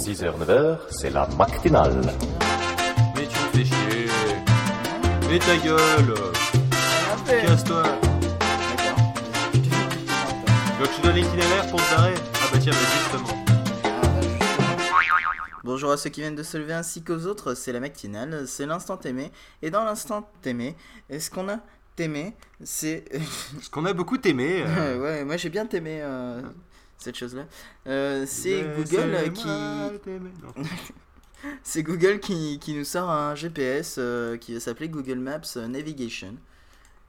6h, 9h, c'est la matinale. Mais tu me fais chier. Mais ta gueule. Casse-toi. Tu veux que je te donne l'itinéraire pour te barrer? Ah bah tiens, bah justement. Bonjour à ceux qui viennent de se lever ainsi qu'aux autres, c'est la matinale, c'est l'instant aimé. Et dans l'instant aimé, est-ce qu'on a aimé C'est. Ce qu'on a beaucoup aimé. euh, ouais, moi j'ai bien aimé euh, cette chose-là. Euh, c'est Google qui. C'est Google qui, qui nous sort un GPS euh, qui va s'appeler Google Maps Navigation.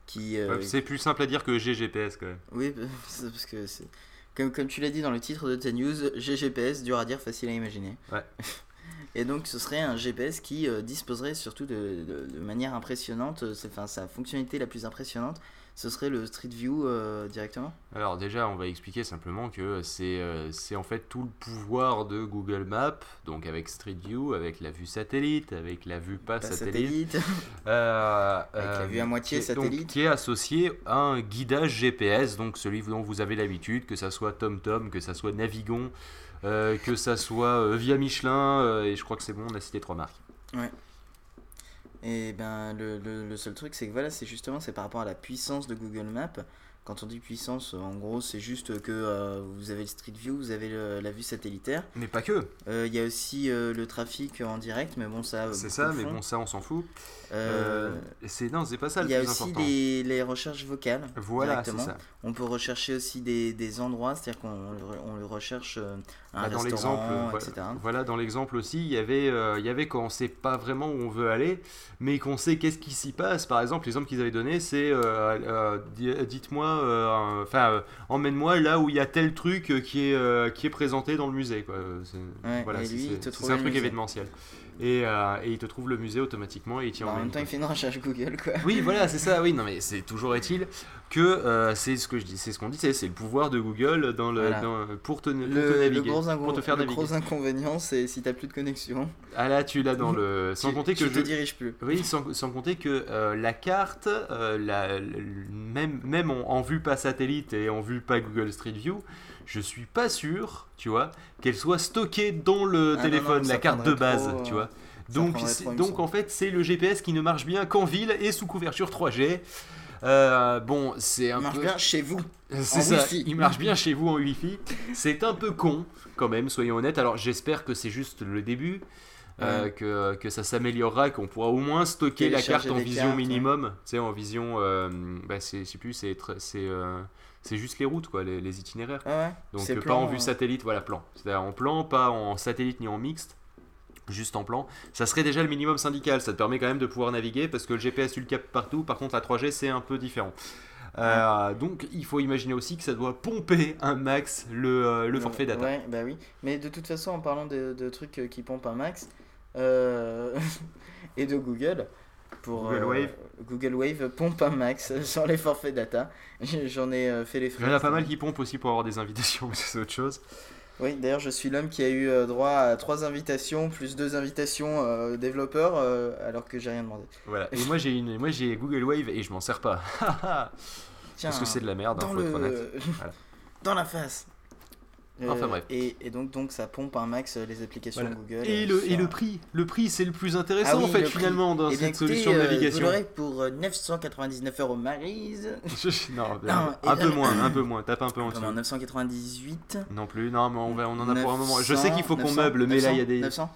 Qui, euh, Ouais, C'est plus simple à dire que GGPS quand même. Oui, parce que c'est. Comme, comme tu l'as dit dans le titre de ta news, GGPS, dur à dire, facile à imaginer. Ouais. Et donc ce serait un GPS qui euh, disposerait surtout de, de- de manière impressionnante, c'est- enfin sa fonctionnalité la plus impressionnante, ce serait le Street View euh, directement? Alors déjà, on va expliquer simplement que c'est euh, c'est en fait tout le pouvoir de Google Maps, donc avec Street View, avec la vue satellite, avec la vue pas, Pas satellite, satellite. euh, Avec la vue à moitié qui donc, satellite. qui est associé à un guidage GPS, donc celui dont vous avez l'habitude, que ça soit TomTom, que ça soit Navigon, que ça soit Via Michelin, et je crois que c'est bon, on a cité trois marques. Et ben le, le- le seul truc c'est que voilà, c'est justement c'est par rapport à la puissance de Google Maps. Quand on dit puissance, en gros, c'est juste que euh, vous avez le Street View, vous avez le- la vue satellitaire. Mais pas que, Euh, Il y a aussi euh, le trafic en direct, mais bon, ça. c'est ça, mais bon, ça on s'en fout. Euh, Euh, c'est non, c'est pas ça il y a aussi les, les recherches vocales. Voilà, c'est ça. On peut rechercher aussi des, des endroits, c'est-à-dire qu'on le- on le recherche euh, un Bah, dans l'exemple, restaurant, voilà, etc. voilà, dans l'exemple aussi, il y avait, euh, il y avait quand on sait pas vraiment où on veut aller, mais qu'on sait qu'est-ce qui s'y passe. Par exemple, l'exemple qu'ils avaient donné, c'est, euh, euh, di- dites-moi, euh, enfin, euh, emmène-moi là où il y a tel truc euh, qui est, qui est présenté dans le musée. Quoi. C'est- Ouais, voilà, et c'est- lui, il c'est- te c'est trouve un truc musée. événementiel. Et, euh, et il te trouve le musée automatiquement et il t'y Bah, en même temps, il fait une recherche Google, quoi. Oui, voilà, c'est ça. Oui, non, mais c'est toujours est-il que euh, c'est ce que je dis, c'est ce qu'on disait, c'est le pouvoir de Google dans le, Voilà. dans- pour te, pour te Le, le naviguer, gros, pour te faire le naviguer. gros inconvénient, c'est si t'as plus de connexion, Ah là, tu l'as dans le. Sans tu, compter que tu je. te diriges plus. Oui, sans, sans compter que euh, la carte, la, le- même, même en, en vue pas satellite et en vue pas Google Street View, je suis pas sûr, tu vois, qu'elle soit stockée dans le Ah téléphone, non, la carte de base, trop, tu vois. Donc, trop, donc en fait, c'est le GPS qui ne marche bien qu'en ville et sous couverture 3G. Euh, bon, c'est un Il marche peu. bien chez vous. C'est ça, Wi-Fi. il marche bien chez vous en Wi-Fi. C'est un peu con, quand même, soyons honnêtes. Alors j'espère que c'est juste le début, euh, que, que ça s'améliorera, qu'on pourra au moins stocker la carte en vision cartes, ouais. minimum. Tu sais, en vision, euh, bah, c'est, je sais plus, c'est, c'est juste les routes, quoi, les, les itinéraires. Ah ouais. Donc euh, pas en vue euh, satellite, voilà, plan. C'est-à-dire en plan, pas en satellite ni en mixte. Juste en plan, ça serait déjà le minimum syndical. Ça te permet quand même de pouvoir naviguer parce que le GPS tu le captes partout. Par contre, la 3G c'est un peu différent. Euh, donc, il faut imaginer aussi que ça doit pomper un max le, euh, le forfait data. Ouais, bah oui. Mais de toute façon, en parlant de, de trucs qui pompent un max, euh, et de Google, pour Google euh, Wave. Google Wave pompe un max sur les forfaits data. J'en ai euh, fait les frais. Il y en a pas mal qui pompent aussi pour avoir des invitations, mais c'est autre chose. Oui, d'ailleurs, je suis l'homme qui a eu euh, droit à trois invitations, plus deux invitations euh, développeurs, euh, alors que j'ai rien demandé. Voilà. Et moi j'ai une, moi j'ai Google Wave et je m'en sers pas. Tiens, Parce que c'est de la merde, hein, dans faut être le... honnête. Voilà. dans la face. Enfin, bref. Et, et donc, donc ça pompe un max euh, les applications Voilà. Google. Et euh, le, et le prix, le prix c'est le plus intéressant Ah oui, en fait finalement dans Eh bien, cette écoutez, solution de euh, navigation. Vous pour euh, 999 euros Maryse. non, Non, un et peu moins, un peu moins. Tape un peu en dessous. Comment 998 Non plus, non, mais on, va, on en a pour un moment. Je sais 900, qu'il faut qu'on 900, meuble, mais là il y a des. 900 Non.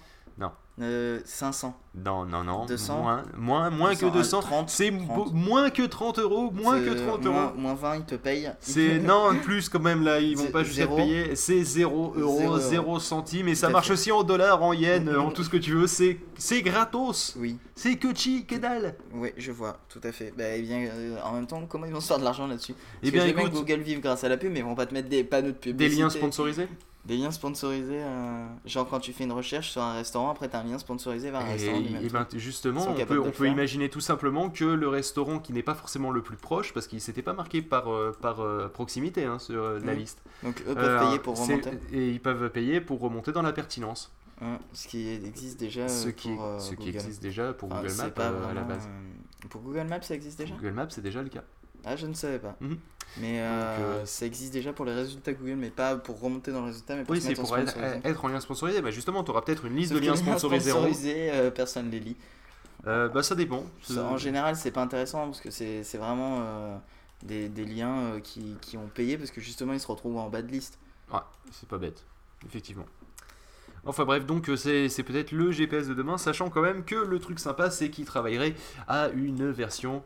Euh, 500. Non, non, non. 200, moins, moins, moins que 200. 200, 30, C'est 30. beau- moins que 30 euros. Moins que C'est- 30 moins- euros. Moins 20, ils te payent. C'est non plus quand même là, ils vont C'est pas juste zéro. payés. C'est 0 euros, Zéro 0 euro. centimes et ça marche fait. aussi en dollars, en yens, en tout ce que tu veux. C'est c'est gratos. Oui, C'est que chi, que dalle. oui, je vois, tout à fait. Bah, eh bien, euh, en même temps, comment ils vont se faire de l'argent là-dessus? Eh Parce bien, écoute- Google vive grâce à la pub, mais ils vont pas te mettre des panneaux de Des publicité. liens sponsorisés? Des liens sponsorisés. euh, Genre quand tu fais une recherche sur un restaurant, après t'as un lien sponsorisé vers un Et, restaurant du même et ben, justement, on peut, on imaginer tout simplement que le restaurant qui n'est pas forcément le plus proche, parce qu'il s'était pas marqué par, euh, par euh, proximité hein, sur la Mhm. liste, Donc eux peuvent payer pour remonter. Et ils peuvent payer pour remonter dans la pertinence. Hein, ce qui existe déjà qui, pour euh, ce qui Google. existe déjà pour Enfin, Google c'est Maps pas euh, à la base. euh, Pour Google Maps, ça existe déjà? Google Maps, c'est déjà le cas. Ah, je ne savais pas. Mhm. Mais euh, euh, ça existe déjà pour les résultats Google, mais pas pour remonter dans le résultat, mais pour Oui, c'est pour être, sponsorisé. être en lien sponsorisé. Bah justement, tu auras peut-être une liste Sauf de liens sponsorisés sponsorisés, euh, personne les lit. Euh, bah ça dépend. Ça, En général, c'est pas intéressant parce que c'est vraiment des, des liens qui, qui ont payé parce que justement ils se retrouvent en bas de liste. Ouais, c'est pas bête, effectivement. Enfin bref, donc c'est c'est peut-être le GPS de demain, sachant quand même que le truc sympa, c'est qu'il travaillerait à une version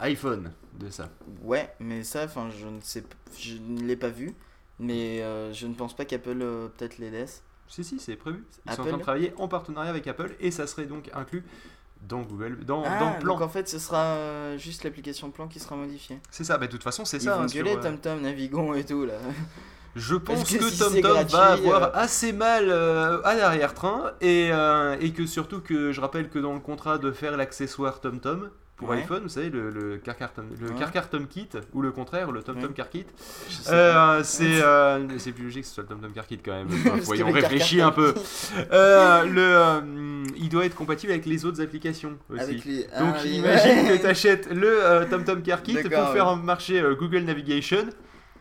iPhone de ça. Ouais, mais ça, enfin, je ne sais, je ne l'ai pas vu, mais euh, je ne pense pas qu'Apple euh, peut-être les laisse. Si, si, c'est prévu. Ils sont en Apple train de travailler en partenariat avec Apple et ça serait donc inclus dans Google, dans, ah, dans Plan. donc en fait, ce sera euh, juste l'application Plan qui sera modifiée. C'est ça, bah de toute façon, c'est Ils ça. vont hein, sur, gueuler euh, TomTom, Navigon et tout là. Je pense que que si c'est TomTom gratuit, va avoir euh, assez mal euh, à l'arrière-train et, euh, et que surtout que je rappelle que dans le contrat de faire l'accessoire TomTom pour Ouais. iPhone, vous savez, le, le Car Car Tom, le Ouais. Tom Kit ou le contraire, le TomTom Ouais. Car Kit, euh, c'est euh, c'est plus logique que ce soit le TomTom Car Kit quand même. Enfin, voyons, réfléchis Car un peu. Euh, le, euh, il doit être compatible avec les autres applications aussi. Avec les... Donc ah, oui, imagine que tu achètes le euh, TomTom Car Kit pour faire marcher Google Navigation.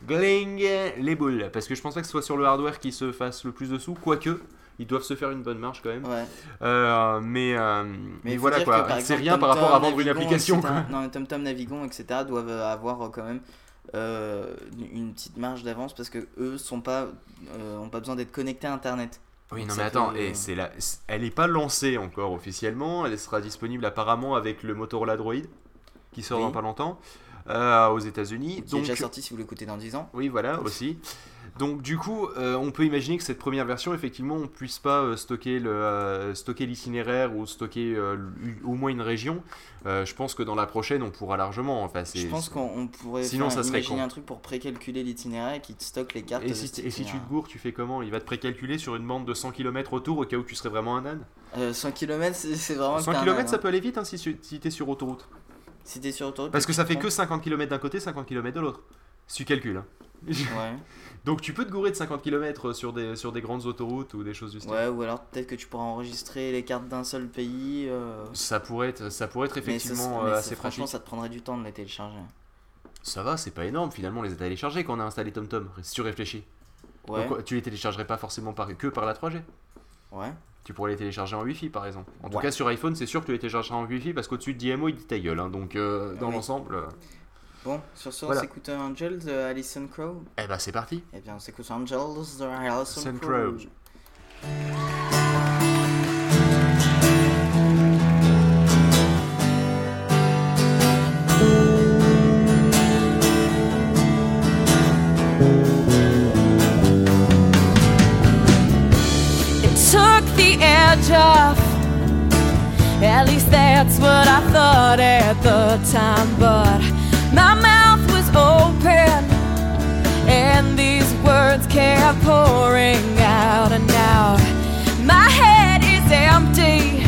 Gling les boules. Parce que je pense pas que ce soit sur le hardware qui se fasse le plus de sous, quoique ils doivent se faire une bonne marge quand même. Ouais. Euh, mais euh, mais, voilà quoi, c'est rien par rapport à vendre une Navigon, application. etc. quoi. Non, TomTom, Navigon, etc. doivent avoir euh, quand même euh, une petite marge d'avance parce que eux sont pas, euh, ont pas besoin d'être connectés à Internet. Oui, non mais attends, et c'est la... elle est pas lancée encore officiellement, elle sera disponible apparemment avec le Motorola Droid qui sort Oui. dans pas longtemps euh, aux États-Unis. Qui Donc est déjà sorti si vous l'écoutez dans 10 ans. Oui, voilà, aussi. Donc du coup, euh, on peut imaginer que cette première version, effectivement, on puisse pas euh, stocker le euh, stocker l'itinéraire ou stocker au moins une région. Je pense que dans la prochaine, on pourra largement. Enfin, Je pense qu'on on pourrait Sinon, faire- ça serait imaginer un truc pour précalculer l'itinéraire et qui te stocke les cartes. Et si, cet et si tu te gourres, tu fais comment? Il va te précalculer sur une bande de 100 km autour au cas où tu serais vraiment un âne? Euh, 100 km, c'est vraiment. 100 que t'es un km, âne, ça hein. peut aller vite hein, si, tu- si t'es sur autoroute. Si t'es sur autoroute. Parce que ça fait que 50 km d'un côté, 50 km de l'autre. Si tu calcules. hein. Ouais. Donc tu peux te gourer de 50 km sur des, sur des grandes autoroutes ou des choses du style. ouais, ou alors peut-être que tu pourras enregistrer les cartes d'un seul pays. euh, Ça pourrait être, ça pourrait être effectivement mais euh, assez Franchement, pratique. ça te prendrait du temps de les télécharger. Ça va, c'est pas énorme finalement, on les a téléchargés quand on a installé TomTom, si tu réfléchis. Ouais. Donc, tu les téléchargerais pas forcément par, que par la 3G. Ouais. Tu pourrais les télécharger en Wi-Fi par exemple. En tout Ouais. cas sur iPhone, c'est sûr que tu les téléchargeras en Wi-Fi parce qu'au-dessus de DMO, il dit ta gueule. hein. donc euh, dans Oui. l'ensemble, euh, Bon, sur ce, Voilà. on s'écoute Angel de Alison Crow. eh ben c'est parti. Eh bien, on s'écoute Angels de Alison Alison Crow. Crow. At least that's what I thought at the time. But my mouth was open, and these words kept pouring out and out. My head is empty,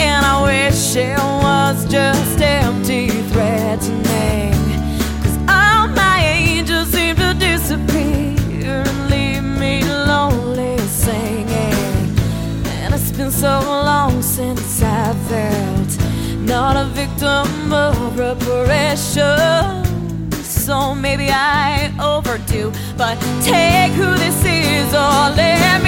and I wish it was just empty felt not a victim of repression. So maybe I overdo, but take who this is or let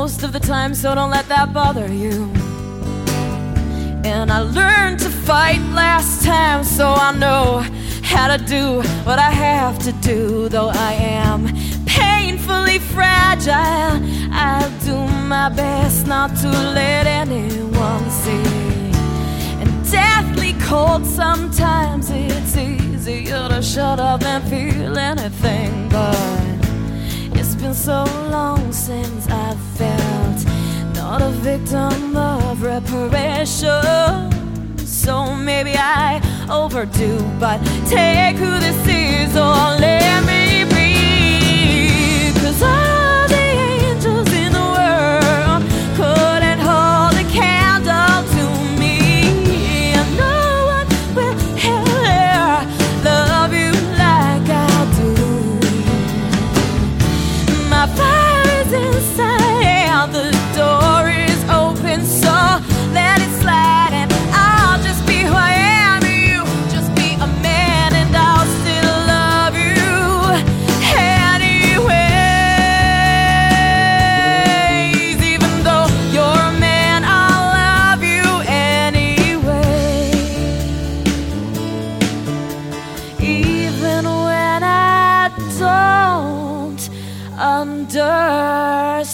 most of the time, so don't let that bother you. And I learned to fight last time, so I know how to do what I have to do. Though I am painfully fragile, I'll do my best not to let anyone see. And deathly cold sometimes, it's easier Should've shut up and feel anything, but so long since I felt not a victim of reparation. So maybe I overdo, but take who this is or let me understand.